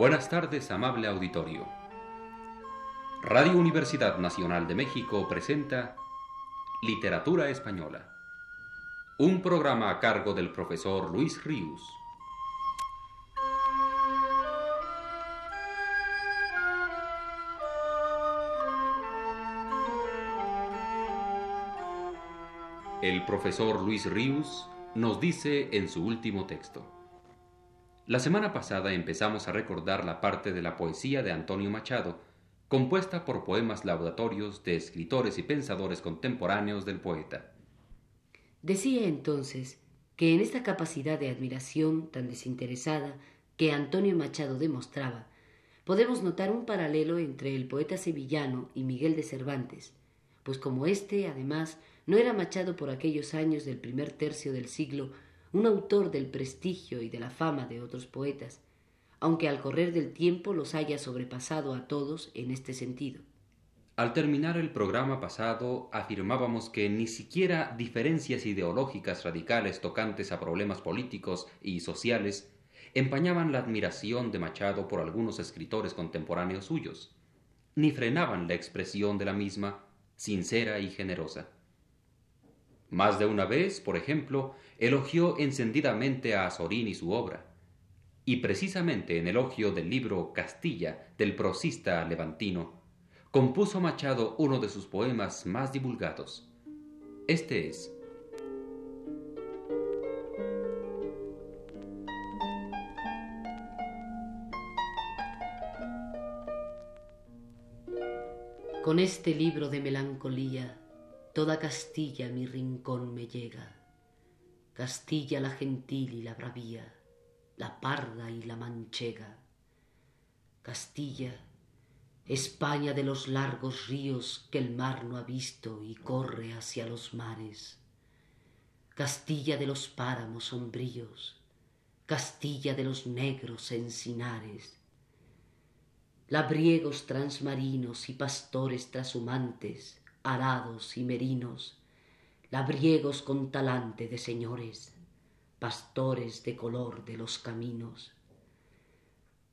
Buenas tardes, amable auditorio. Radio Universidad Nacional de México presenta Literatura Española, un programa a cargo del profesor Luis Ríos. El profesor Luis Ríos nos dice en su último texto. La semana pasada empezamos a recordar la parte de la poesía de Antonio Machado, compuesta por poemas laudatorios de escritores y pensadores contemporáneos del poeta. Decía entonces que en esta capacidad de admiración tan desinteresada que Antonio Machado demostraba, podemos notar un paralelo entre el poeta sevillano y Miguel de Cervantes, pues como éste, además, no era Machado por aquellos años del primer tercio del siglo un autor del prestigio y de la fama de otros poetas, aunque al correr del tiempo los haya sobrepasado a todos en este sentido. Al terminar el programa pasado afirmábamos que ni siquiera diferencias ideológicas radicales tocantes a problemas políticos y sociales empañaban la admiración de Machado por algunos escritores contemporáneos suyos, ni frenaban la expresión de la misma, sincera y generosa. Más de una vez, por ejemplo, elogió encendidamente a Azorín y su obra, y precisamente en elogio del libro Castilla del prosista levantino, compuso Machado uno de sus poemas más divulgados. Este es Con este libro de melancolía, toda Castilla mi rincón me llega. Castilla la gentil y la bravía, la parda y la manchega. Castilla, España de los largos ríos que el mar no ha visto y corre hacia los mares. Castilla de los páramos sombríos, Castilla de los negros encinares labriegos transmarinos y pastores trashumantes, arados y merinos, labriegos con talante de señores, pastores de color de los caminos,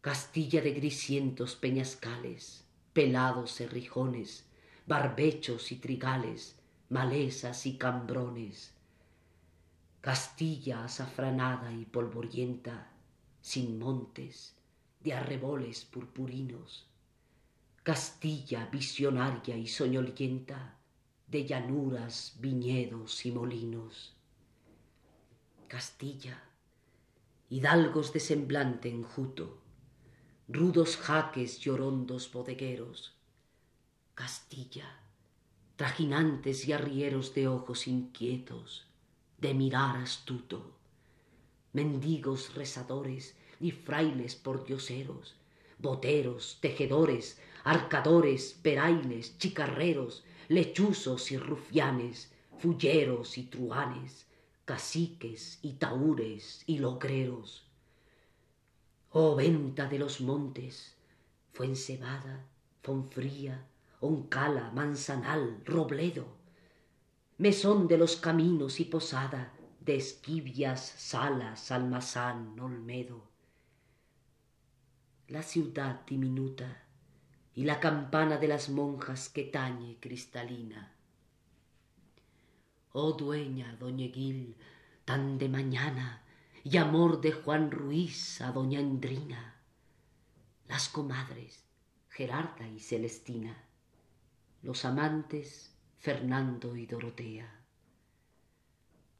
Castilla de grisientos peñascales, pelados cerrijones, barbechos y trigales, malezas y cambrones, Castilla azafranada y polvorienta, sin montes, de arreboles purpurinos, Castilla visionaria y soñolienta de llanuras, viñedos y molinos. Castilla, hidalgos de semblante enjuto, rudos jaques llorondos bodegueros. Castilla, trajinantes y arrieros de ojos inquietos, de mirar astuto, mendigos rezadores y frailes pordioseros, boteros, tejedores, arcadores, perailes, chicarreros, lechuzos y rufianes, fulleros y truanes, caciques y taúres y logreros. Oh venta de los montes, Fuencebada, Fonfría, Oncala, Manzanal, Robledo, mesón de los caminos y posada de Esquivias, Salas, Almazán, Olmedo la ciudad diminuta y la campana de las monjas que tañe cristalina. Oh dueña, doñeguil, tan de mañana, y amor de Juan Ruiz a doña Endrina, las comadres, Gerarda y Celestina, los amantes, Fernando y Dorotea.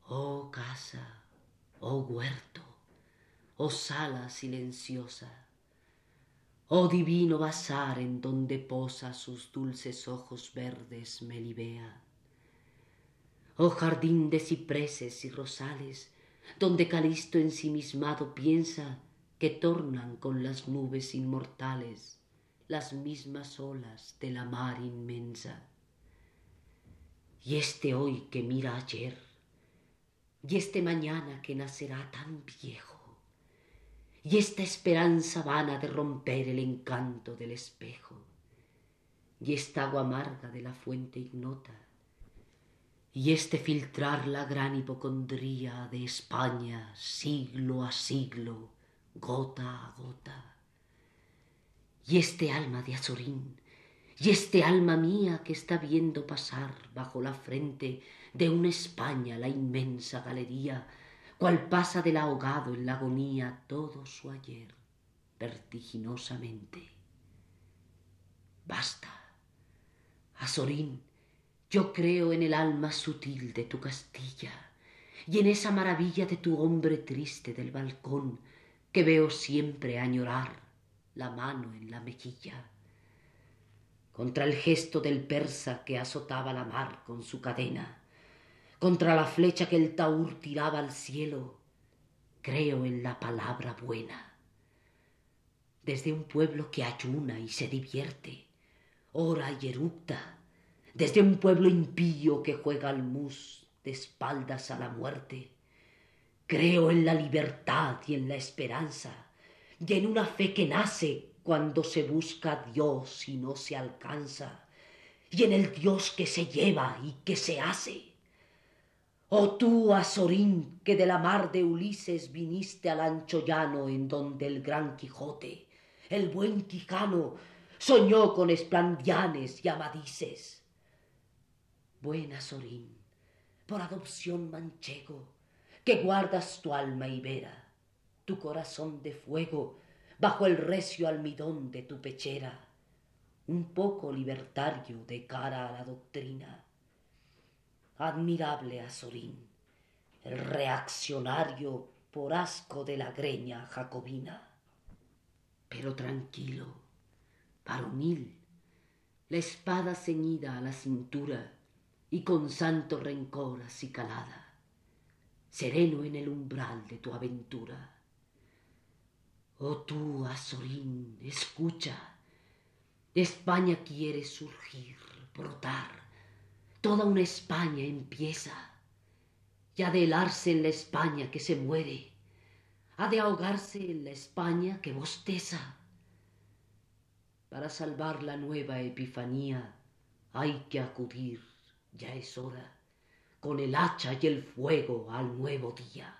Oh casa, oh huerto, oh sala silenciosa, Oh divino bazar en donde posa sus dulces ojos verdes Melibea. Oh jardín de cipreses y rosales, donde Calisto ensimismado piensa que tornan con las nubes inmortales las mismas olas de la mar inmensa. Y este hoy que mira ayer, y este mañana que nacerá tan viejo, y esta esperanza vana de romper el encanto del espejo, y esta agua amarga de la fuente ignota, y este filtrar la gran hipocondría de España siglo a siglo, gota a gota, Y este alma de Azorín, y este alma mía que está viendo pasar bajo la frente de una España la inmensa galería, cual pasa del ahogado en la agonía todo su ayer, vertiginosamente. Basta. Azorín, yo creo en el alma sutil de tu Castilla y en esa maravilla de tu hombre triste del balcón que veo siempre añorar la mano en la mejilla. Contra el gesto del persa que azotaba la mar con su cadena, contra la flecha que el taur tiraba al cielo, creo en la palabra buena. Desde un pueblo que ayuna y se divierte, ora y erupta, desde un pueblo impío que juega al mus de espaldas a la muerte, creo en la libertad y en la esperanza, y en una fe que nace cuando se busca a Dios y no se alcanza, y en el Dios que se lleva y que se hace. Oh tú, Azorín, que de la mar de Ulises viniste al ancho llano en donde el gran Quijote, el buen Quijano, soñó con esplandianes y amadices. Buen Azorín, por adopción manchego, que guardas tu alma ibera, tu corazón de fuego bajo el recio almidón de tu pechera, un poco libertario de cara a la doctrina. Admirable Azorín, el reaccionario por asco de la greña jacobina. Pero tranquilo, varonil, la espada ceñida a la cintura y con santo rencor acicalada, sereno en el umbral de tu aventura Oh tú, Azorín, escucha. España quiere surgir, brotar. Toda una España empieza. Y ha de helarse en la España que se muere. Ha de ahogarse en la España que bosteza. Para salvar la nueva epifanía hay que acudir, ya es hora, con el hacha y el fuego al nuevo día.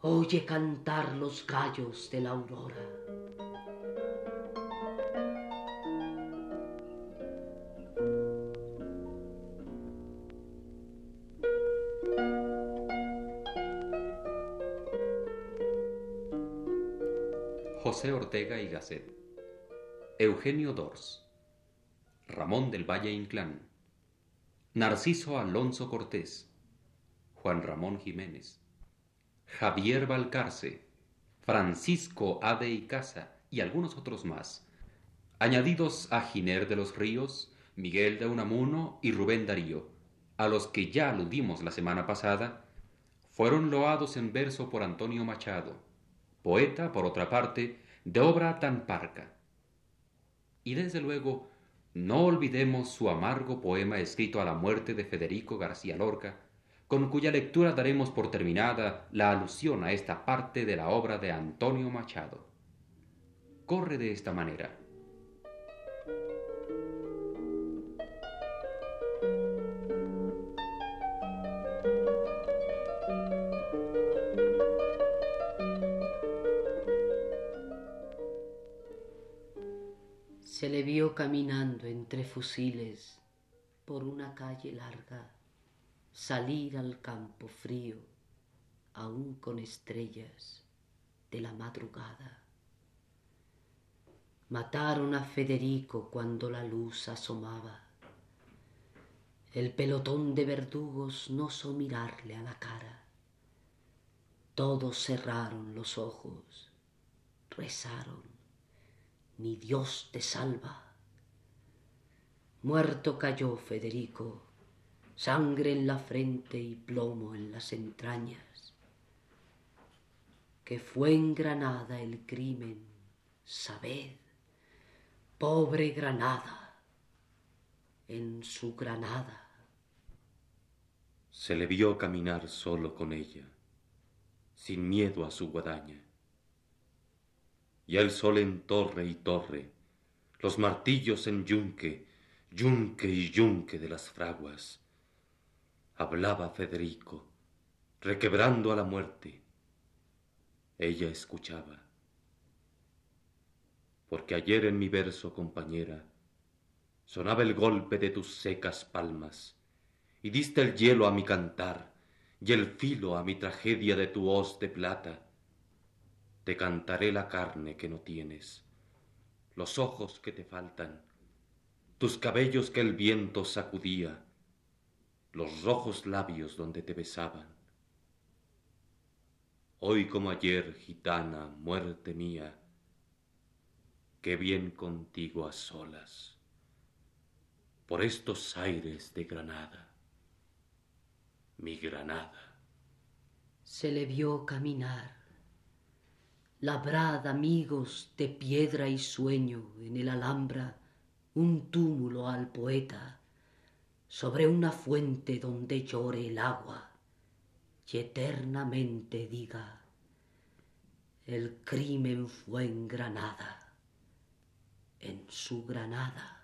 Oye cantar los gallos de la aurora. José Ortega y Gasset, Eugenio Dors, Ramón del Valle Inclán, Narciso Alonso Cortés, Juan Ramón Jiménez, Javier Balcarce, Francisco Ade y Casa y algunos otros más, añadidos a Giner de los Ríos, Miguel de Unamuno y Rubén Darío, a los que ya aludimos la semana pasada, fueron loados en verso por Antonio Machado, poeta, por otra parte, de obra tan parca. Y desde luego, no olvidemos su amargo poema escrito a la muerte de Federico García Lorca, con cuya lectura daremos por terminada la alusión a esta parte de la obra de Antonio Machado. Corre de esta manera. Se le vio caminando entre fusiles por una calle larga salir al campo frío, aún con estrellas de la madrugada. Mataron a Federico cuando la luz asomaba. El pelotón de verdugos no osó mirarle a la cara. Todos cerraron los ojos, rezaron, ni Dios te salva. Muerto cayó Federico sangre en la frente y plomo en las entrañas, que fue en Granada el crimen, sabed, pobre Granada, en su Granada. Se le vio caminar solo con ella, sin miedo a su guadaña. Y el sol en torre y torre, los martillos en yunque, yunque y yunque de las fraguas, hablaba Federico, requebrando a la muerte. Ella escuchaba. porque ayer en mi verso, compañera, sonaba el golpe de tus secas palmas, y diste el hielo a mi cantar, y el filo a mi tragedia de tu hoz de plata. Te cantaré la carne que no tienes, los ojos que te faltan, tus cabellos que el viento sacudía, los rojos labios donde te besaban. Hoy como ayer, gitana, muerte mía, qué bien contigo a solas, por estos aires de Granada, mi Granada. Se le vio caminar, labrad amigos de piedra y sueño en el Alhambra, un túmulo al poeta, sobre una fuente donde llore el agua y eternamente diga, el crimen fue en Granada, en su Granada.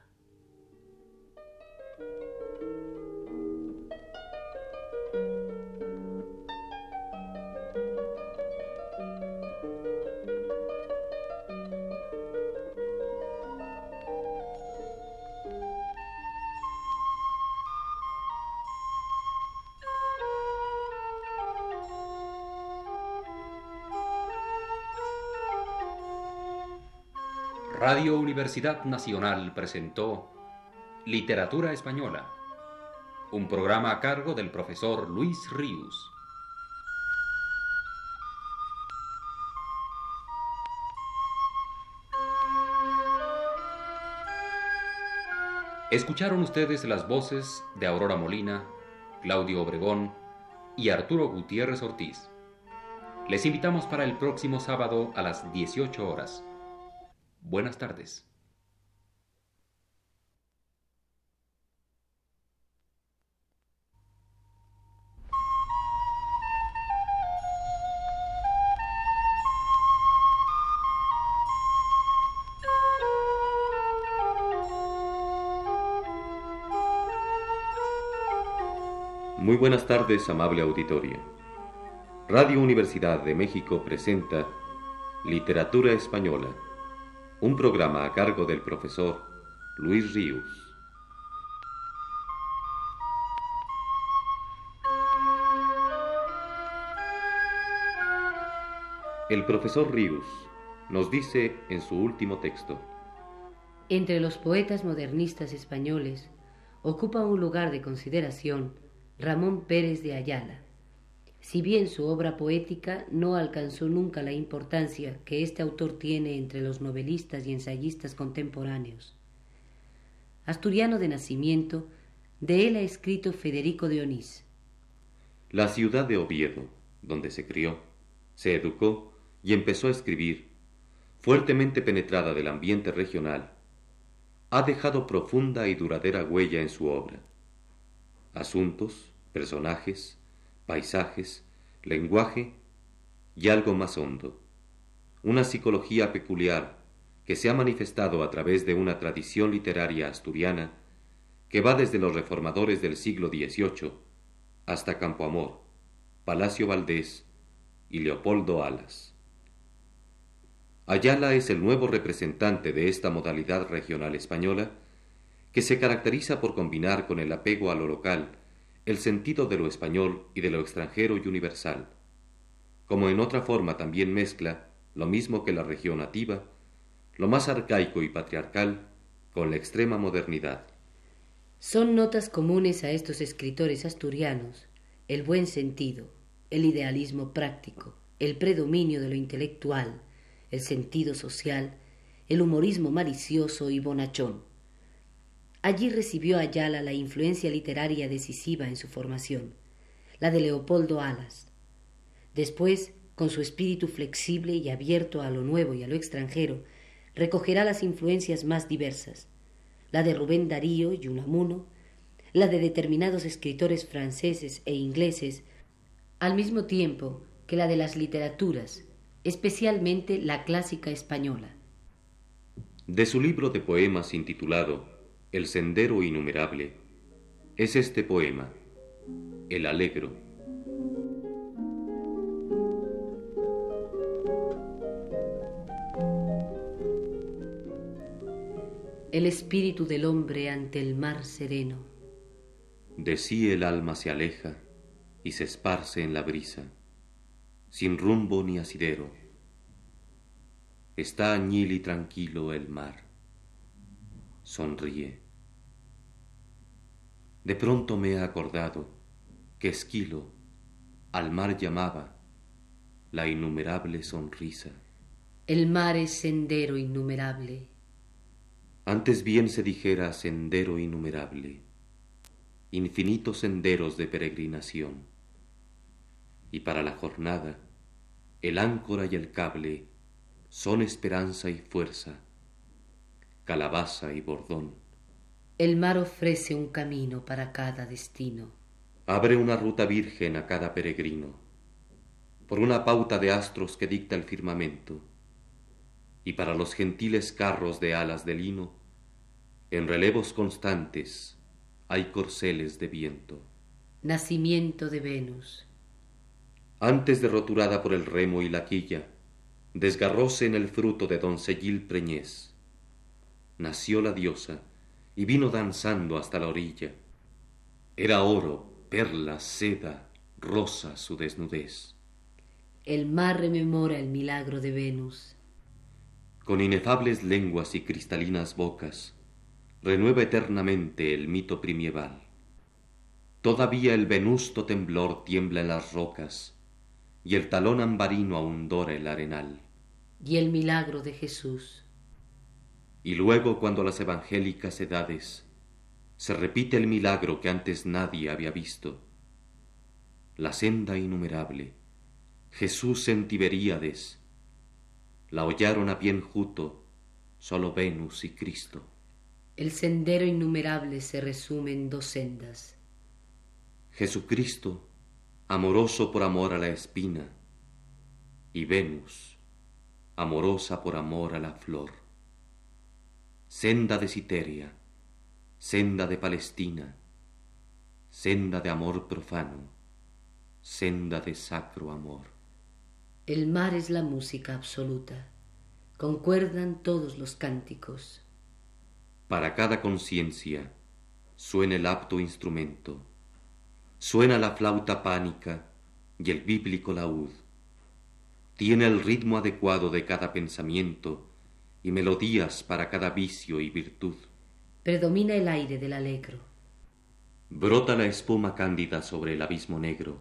Radio Universidad Nacional presentó Literatura Española, un programa a cargo del profesor Luis Ríos. Escucharon ustedes las voces de Aurora Molina, Claudio Obregón y Arturo Gutiérrez Ortiz. Les invitamos para el próximo sábado a las 18 horas. Buenas tardes. Muy buenas tardes, amable auditorio. Radio Universidad de México presenta Literatura Española un programa a cargo del profesor Luis Ríos. El profesor Ríos nos dice en su último texto, Entre los poetas modernistas españoles ocupa un lugar de consideración Ramón Pérez de Ayala, si bien su obra poética no alcanzó nunca la importancia que este autor tiene entre los novelistas y ensayistas contemporáneos. Asturiano de nacimiento, de él ha escrito Federico de Onís. La ciudad de Oviedo, donde se crió, se educó y empezó a escribir, fuertemente penetrada del ambiente regional, ha dejado profunda y duradera huella en su obra. Asuntos, personajes, paisajes, lenguaje y algo más hondo. Una psicología peculiar que se ha manifestado a través de una tradición literaria asturiana que va desde los reformadores del siglo XVIII hasta Campoamor, Palacio Valdés y Leopoldo Alas. Ayala es el nuevo representante de esta modalidad regional española que se caracteriza por combinar con el apego a lo local el sentido de lo español y de lo extranjero y universal, como en otra forma también mezcla, lo mismo que la región nativa, lo más arcaico y patriarcal con la extrema modernidad. Son notas comunes a estos escritores asturianos el buen sentido, el idealismo práctico, el predominio de lo intelectual, el sentido social, el humorismo malicioso y bonachón. Allí recibió Ayala la influencia literaria decisiva en su formación, la de Leopoldo Alas. Después, con su espíritu flexible y abierto a lo nuevo y a lo extranjero, recogerá las influencias más diversas, la de Rubén Darío y Unamuno, la de determinados escritores franceses e ingleses, al mismo tiempo que la de las literaturas, especialmente la clásica española. De su libro de poemas intitulado el sendero innumerable, es este poema, El Alegro. el espíritu del hombre ante el mar sereno. De sí el alma se aleja y se esparce en la brisa, sin rumbo ni asidero. Está añil y tranquilo el mar. Sonríe. De pronto me he acordado que Esquilo al mar llamaba la innumerable sonrisa. El mar es sendero innumerable antes bien se dijera sendero innumerable, infinitos senderos de peregrinación. Y para la jornada, el áncora y el cable son esperanza y fuerza, calabaza y bordón. El mar ofrece un camino para cada destino. Abre una ruta virgen a cada peregrino, por una pauta de astros que dicta el firmamento y para los gentiles carros de alas de lino, en relevos constantes hay corceles de viento. Nacimiento de Venus. Antes de roturada por el remo y la quilla, desgarróse en el fruto de doncellil preñez. Nació la diosa y vino danzando hasta la orilla. Era oro, perla, seda, rosa su desnudez. El mar rememora el milagro de Venus con inefables lenguas y cristalinas bocas, renueva eternamente el mito primieval. Todavía el venusto temblor tiembla en las rocas, y el talón ambarino aún dora el arenal. Y el milagro de Jesús. Y luego, cuando las evangélicas edades se repite el milagro que antes nadie había visto, la senda innumerable, Jesús en Tiberíades, la hollaron a pie enjuto solo Venus y Cristo. El sendero innumerable se resume en dos sendas. Jesucristo, amoroso por amor a la espina, y Venus, amorosa por amor a la flor. Senda de Citeria, senda de Palestina, senda de amor profano, senda de sacro amor. El mar es la música absoluta. Concuerdan todos los cánticos. Para cada conciencia suena el apto instrumento. Suena la flauta pánica y el bíblico laúd. Tiene el ritmo adecuado de cada pensamiento y melodías para cada vicio y virtud. Predomina el aire del alegro. Brota la espuma cándida sobre el abismo negro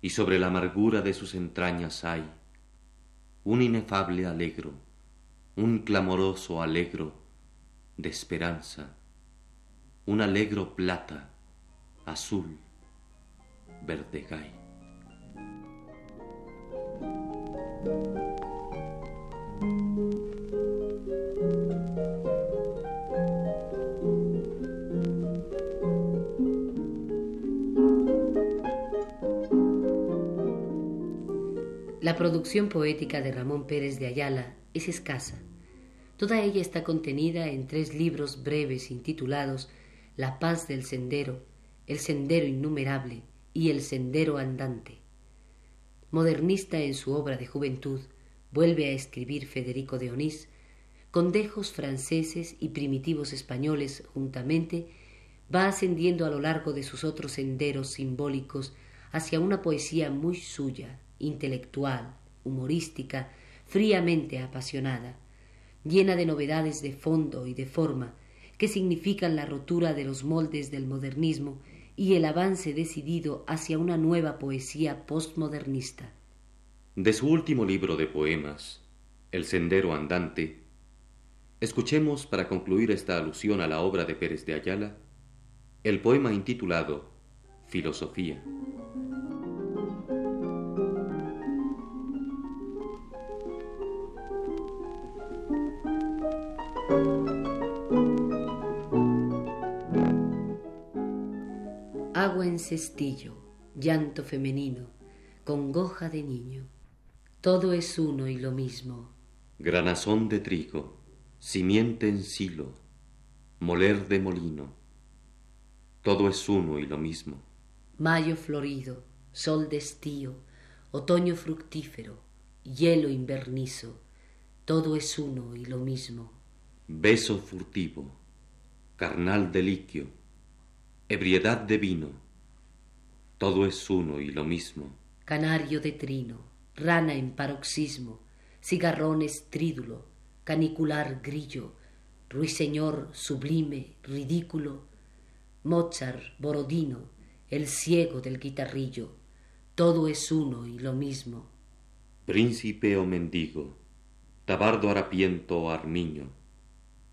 y sobre la amargura de sus entrañas hay un inefable alegro, un clamoroso alegro de esperanza, un alegro plata, azul, verdegay. La producción poética de Ramón Pérez de Ayala es escasa. Toda ella está contenida en tres libros breves intitulados La paz del sendero, El sendero innumerable y El sendero andante. Modernista en su obra de juventud, vuelve a escribir Federico de Onís, con dejos franceses y primitivos españoles juntamente, va ascendiendo a lo largo de sus otros senderos simbólicos hacia una poesía muy suya, intelectual, humorística, fríamente apasionada, llena de novedades de fondo y de forma que significan la rotura de los moldes del modernismo y el avance decidido hacia una nueva poesía postmodernista. De su último libro de poemas, El Sendero Andante, escuchemos para concluir esta alusión a la obra de Pérez de Ayala el poema intitulado Filosofía. En cestillo, llanto femenino, congoja de niño. Todo es uno y lo mismo. Granazón de trigo, simiente en silo, moler de molino. Todo es uno y lo mismo. Mayo florido, sol de estío, otoño fructífero, hielo invernizo, todo es uno y lo mismo. beso furtivo, carnal deliquio, ebriedad de vino, todo es uno y lo mismo. Canario de trino, rana en paroxismo, cigarrón estrídulo, canicular grillo, ruiseñor sublime, ridículo, Mozart, Borodino, el ciego del guitarrillo, todo es uno y lo mismo. Príncipe o mendigo, tabardo harapiento o armiño,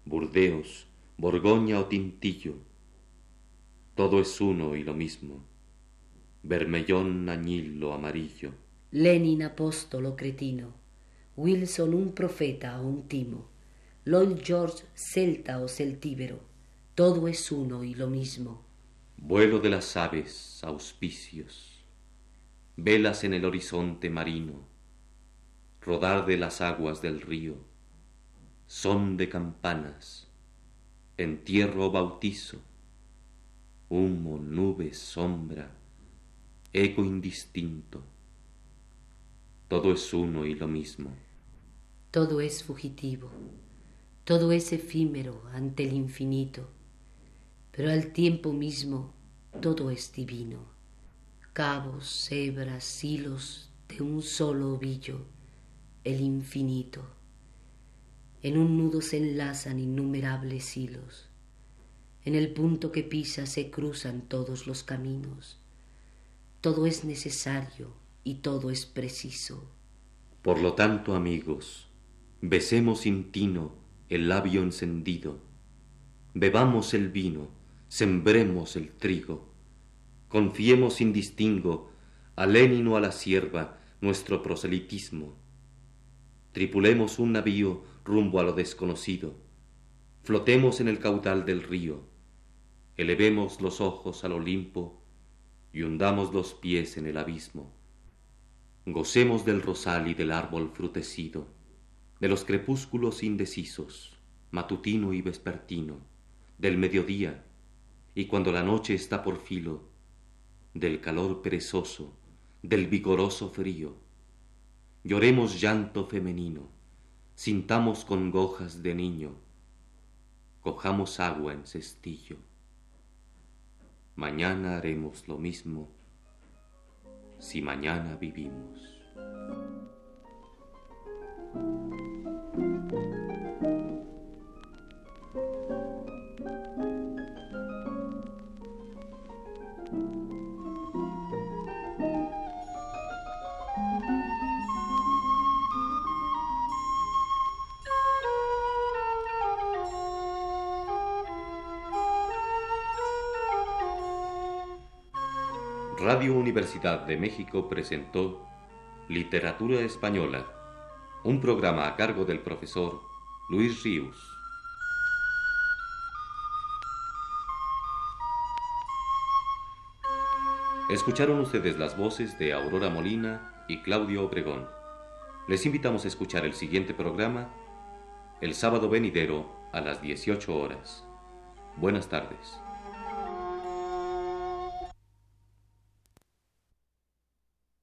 Burdeos, Borgoña o Tintillo, todo es uno y lo mismo. Bermellón, añil o amarillo. Lenin apóstolo cretino, Wilson un profeta o un timo, Lloyd George celta o celtíbero, todo es uno y lo mismo. Vuelo de las aves, auspicios, velas en el horizonte marino, rodar de las aguas del río, son de campanas, entierro bautizo, humo, nube, sombra, eco indistinto. Todo es uno y lo mismo. Todo es fugitivo, todo es efímero ante el infinito, pero al tiempo mismo todo es divino. Cabos, hebras, hilos de un solo ovillo, el infinito. En un nudo se enlazan innumerables hilos. En el punto que pisa se cruzan todos los caminos. Todo es necesario y todo es preciso. Por lo tanto, amigos, besemos sin tino el labio encendido, bebamos el vino, sembremos el trigo, confiemos sin distingo a Lenin o a la sierva nuestro proselitismo, tripulemos un navío rumbo a lo desconocido, flotemos en el caudal del río, elevemos los ojos al Olimpo y hundamos los pies en el abismo. Gocemos del rosal y del árbol frutecido, de los crepúsculos indecisos, matutino y vespertino, del mediodía, y cuando la noche está por filo, del calor perezoso, del vigoroso frío. Lloremos llanto femenino, sintamos congojas de niño, cojamos agua en cestillo. Mañana haremos lo mismo si mañana vivimos. Radio Universidad de México presentó Literatura Española, un programa a cargo del profesor Luis Ríos. Escucharon ustedes las voces de Aurora Molina y Claudio Obregón. Les invitamos a escuchar el siguiente programa el sábado venidero a las 18 horas. Buenas tardes.